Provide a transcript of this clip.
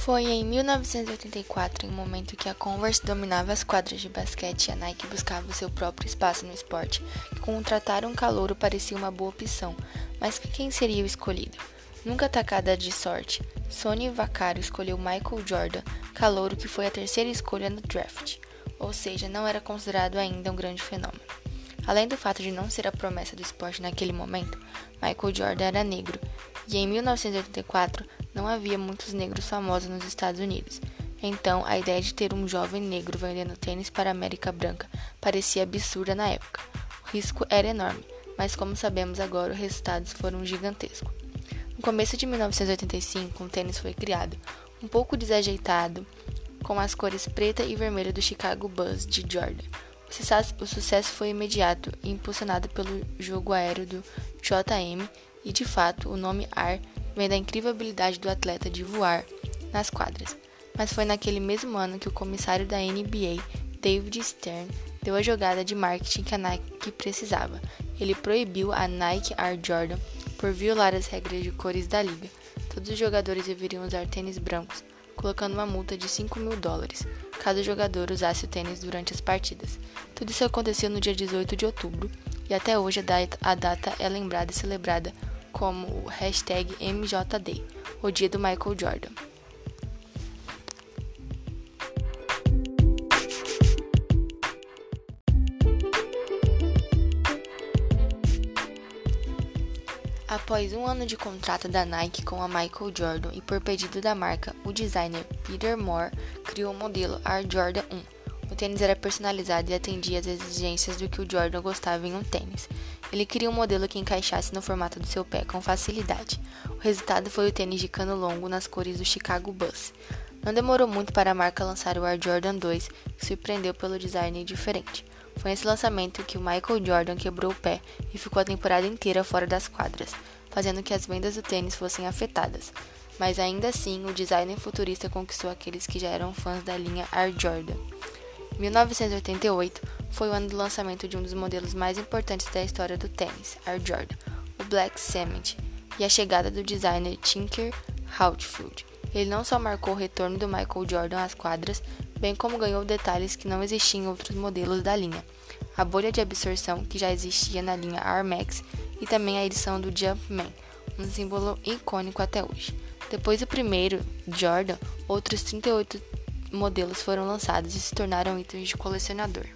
Foi em 1984, em um momento que a Converse dominava as quadras de basquete e a Nike buscava o seu próprio espaço no esporte, que contratar um calouro parecia uma boa opção, mas quem seria o escolhido? Nunca atacada de sorte, Sony Vaccaro escolheu Michael Jordan, calouro que foi a terceira escolha no draft, ou seja, não era considerado ainda um grande fenômeno. Além do fato de não ser a promessa do esporte naquele momento, Michael Jordan era negro, e em 1984 não havia muitos negros famosos nos Estados Unidos. Então, a ideia de ter um jovem negro vendendo tênis para a América Branca parecia absurda na época. O risco era enorme, mas como sabemos agora, os resultados foram gigantescos. No começo de 1985, um tênis foi criado, um pouco desajeitado, com as cores preta e vermelha do Chicago Bulls de Jordan. O sucesso foi imediato e impulsionado pelo jogo aéreo do JM, e de fato o nome Ar vem da incrível habilidade do atleta de voar nas quadras. Mas foi naquele mesmo ano que o comissário da NBA, David Stern, deu a jogada de marketing que a Nike precisava. Ele proibiu a Nike Air Jordan por violar as regras de cores da liga. Todos os jogadores deveriam usar tênis brancos, colocando uma multa de 5 mil dólares caso o jogador usasse o tênis durante as partidas. Tudo isso aconteceu no dia 18 de outubro e até hoje a data é lembrada e celebrada como o hashtag MJD, o dia do Michael Jordan. Após um ano de contrato da Nike com a Michael Jordan e por pedido da marca, o designer Peter Moore criou o modelo Air Jordan 1 o tênis era personalizado e atendia às exigências do que o Jordan gostava em um tênis. Ele queria um modelo que encaixasse no formato do seu pé com facilidade. O resultado foi o tênis de cano longo nas cores do Chicago Bulls. Não demorou muito para a marca lançar o Air Jordan 2, que surpreendeu pelo design diferente. Foi nesse lançamento que o Michael Jordan quebrou o pé e ficou a temporada inteira fora das quadras, fazendo que as vendas do tênis fossem afetadas. Mas ainda assim, o design futurista conquistou aqueles que já eram fãs da linha Air Jordan. 1988 foi o ano do lançamento de um dos modelos mais importantes da história do tênis, Air Jordan, o Black Cement, e a chegada do designer Tinker Hatfield. Ele não só marcou o retorno do Michael Jordan às quadras, bem como ganhou detalhes que não existiam em outros modelos da linha, a bolha de absorção que já existia na linha Air Max e também a edição do Jumpman, um símbolo icônico até hoje. Depois do primeiro, Jordan, outros 38 modelos foram lançados e se tornaram itens de colecionador.